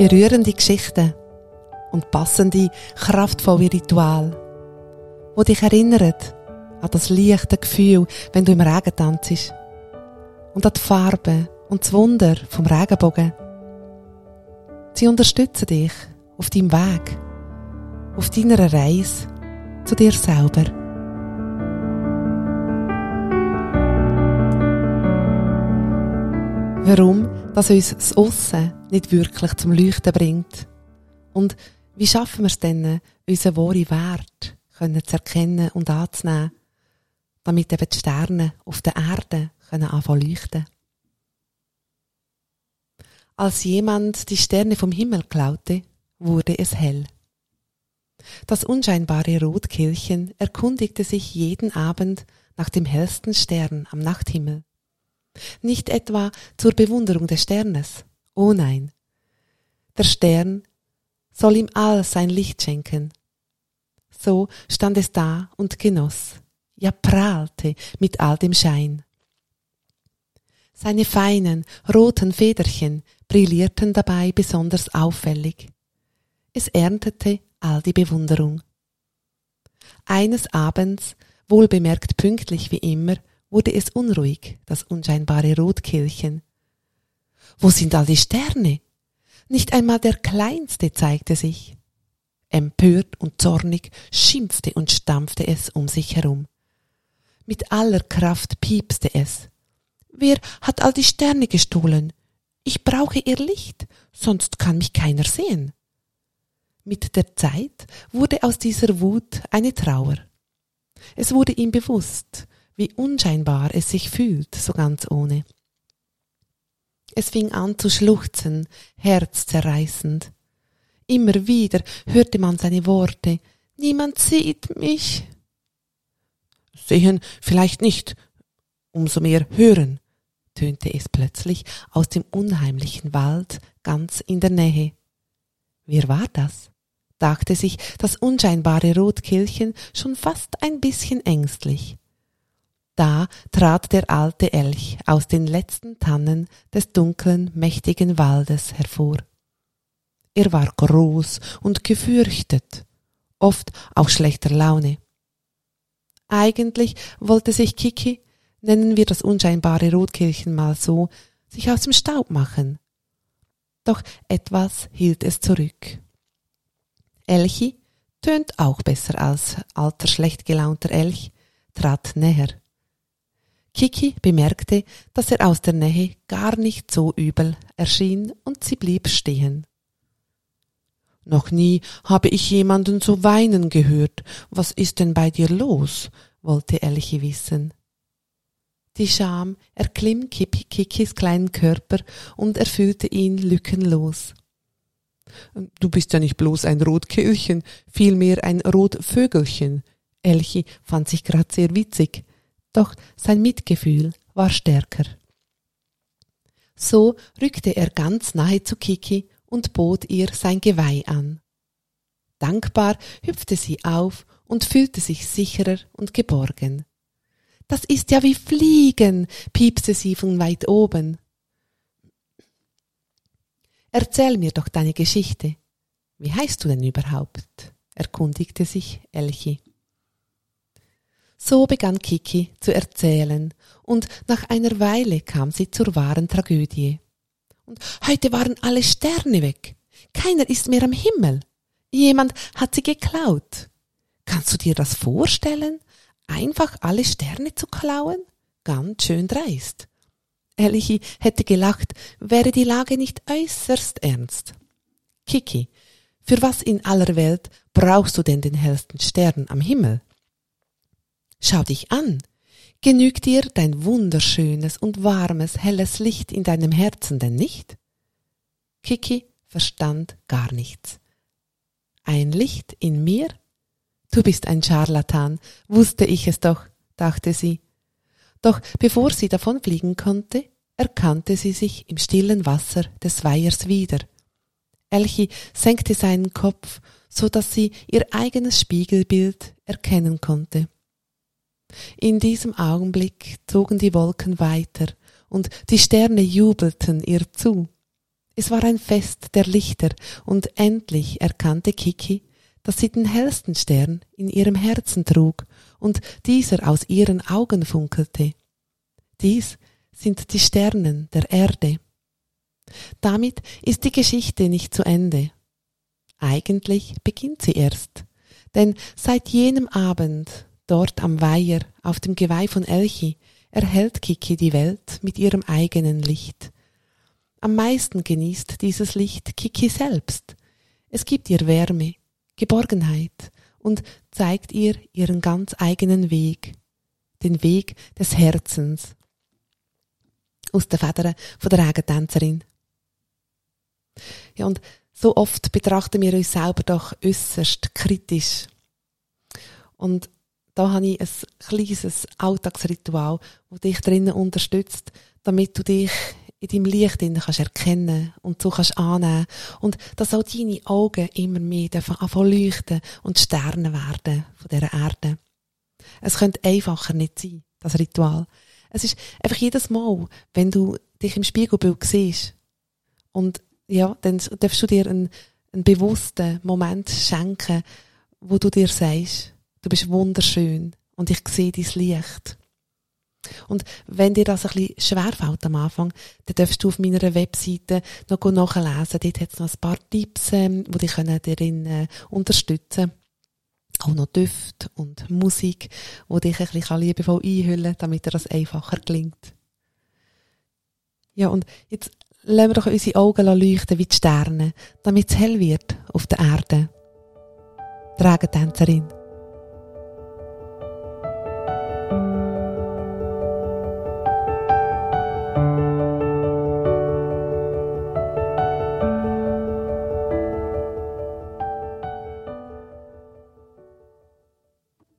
Berührende Geschichten und passende, kraftvolle Ritual, wo dich erinnern an das leichte Gefühl, wenn du im Regen tanzt und an die Farbe und das Wunder vom Regenbogen. Sie unterstützen dich auf deinem Weg, auf deiner Reise zu dir selber. Warum, dass uns das Aussen nicht wirklich zum Leuchten bringt? Und wie schaffen wir es denn, unseren wahren Wert können zu erkennen und anzunehmen, damit eben die Sterne auf der Erde können anfangen leuchten? Als jemand die Sterne vom Himmel klaute, wurde es hell. Das unscheinbare Rotkehlchen erkundigte sich jeden Abend nach dem hellsten Stern am Nachthimmel. Nicht etwa zur Bewunderung des Sternes, oh nein. Der Stern soll ihm all sein Licht schenken. So stand es da und genoss, ja prahlte mit all dem Schein. Seine feinen, roten Federchen brillierten dabei besonders auffällig. Es erntete all die Bewunderung. Eines Abends, wohlbemerkt pünktlich wie immer, wurde es unruhig, das unscheinbare Rotkehlchen. Wo sind all die Sterne? Nicht einmal der kleinste zeigte sich. Empört und zornig schimpfte und stampfte es um sich herum. Mit aller Kraft piepste es. Wer hat all die Sterne gestohlen? Ich brauche ihr Licht, sonst kann mich keiner sehen. Mit der Zeit wurde aus dieser Wut eine Trauer. Es wurde ihm bewusst, wie unscheinbar es sich fühlt, so ganz ohne. Es fing an zu schluchzen, herzzerreißend. Immer wieder hörte man seine Worte. Niemand sieht mich. Sehen vielleicht nicht, umso mehr hören, tönte es plötzlich aus dem unheimlichen Wald ganz in der Nähe. Wer war das? dachte sich das unscheinbare Rotkehlchen schon fast ein bisschen ängstlich. Da trat der alte Elch aus den letzten Tannen des dunklen, mächtigen Waldes hervor. Er war groß und gefürchtet, oft auch schlechter Laune. Eigentlich wollte sich Kiki, nennen wir das unscheinbare Rotkehlchen mal so, sich aus dem Staub machen. Doch etwas hielt es zurück. Elchi tönt auch besser als alter schlecht gelaunter Elch, trat näher. Kiki bemerkte, dass er aus der Nähe gar nicht so übel erschien und sie blieb stehen. Noch nie habe ich jemanden so weinen gehört. Was ist denn bei dir los? wollte Elchi wissen. Die Scham erklimm Kikis kleinen Körper und erfüllte ihn lückenlos. Du bist ja nicht bloß ein Rotkehlchen, vielmehr ein Rotvögelchen. Elchi fand sich grad sehr witzig, doch sein Mitgefühl war stärker. So rückte er ganz nahe zu Kiki und bot ihr sein Geweih an. Dankbar hüpfte sie auf und fühlte sich sicherer und geborgen. Das ist ja wie Fliegen, piepste sie von weit oben. Erzähl mir doch deine Geschichte. Wie heißt du denn überhaupt? erkundigte sich Elchi. So begann Kiki zu erzählen, und nach einer Weile kam sie zur wahren Tragödie. Und heute waren alle Sterne weg. Keiner ist mehr am Himmel. Jemand hat sie geklaut. Kannst du dir das vorstellen? Einfach alle Sterne zu klauen? Ganz schön dreist. Elichi hätte gelacht, wäre die Lage nicht äußerst ernst. Kiki, für was in aller Welt brauchst du denn den hellsten Stern am Himmel? Schau dich an. Genügt dir dein wunderschönes und warmes, helles Licht in deinem Herzen denn nicht? Kiki verstand gar nichts. Ein Licht in mir? Du bist ein Scharlatan, wusste ich es doch, dachte sie. Doch bevor sie davonfliegen konnte, erkannte sie sich im stillen Wasser des Weihers wieder. Elchi senkte seinen Kopf, so dass sie ihr eigenes Spiegelbild erkennen konnte. In diesem Augenblick zogen die Wolken weiter und die Sterne jubelten ihr zu. Es war ein Fest der Lichter und endlich erkannte Kiki, dass sie den hellsten Stern in ihrem Herzen trug und dieser aus ihren Augen funkelte. Dies sind die Sternen der Erde. Damit ist die Geschichte nicht zu Ende. Eigentlich beginnt sie erst, denn seit jenem Abend, dort am Weiher, auf dem Geweih von Elchi, erhält Kiki die Welt mit ihrem eigenen Licht. Am meisten genießt dieses Licht Kiki selbst. Es gibt ihr Wärme, Geborgenheit und zeigt ihr ihren ganz eigenen Weg, den Weg des Herzens. Aus den Federn von der Regentänzerin. Ja, und so oft betrachten wir uns selber doch äußerst kritisch. Und da habe ich ein kleines Alltagsritual, das dich drinnen unterstützt, damit du dich in deinem Licht kannst erkennen und so kannst annehmen und dass auch deine Augen immer mehr anfangen leuchten und Sterne werden von dieser Erde. Es könnte einfacher nicht sein, das Ritual. Es ist einfach jedes Mal, wenn du dich im Spiegelbild siehst und ja, dann darfst du dir einen, einen bewussten Moment schenken, wo du dir sagst, du bist wunderschön und ich sehe dein Licht. Und wenn dir das ein bisschen schwerfällt am Anfang, dann darfst du auf meiner Webseite noch nachlesen. Dort hat es noch ein paar Tipps, ähm, die dich darin äh, unterstützen Auch noch Düfte und Musik, die dich ein bisschen liebevoll einhüllen damit dir das einfacher gelingt. Ja, und jetzt lassen wir doch unsere Augen leuchten wie die Sterne, damit es hell wird auf der Erde. Dragentänzerin.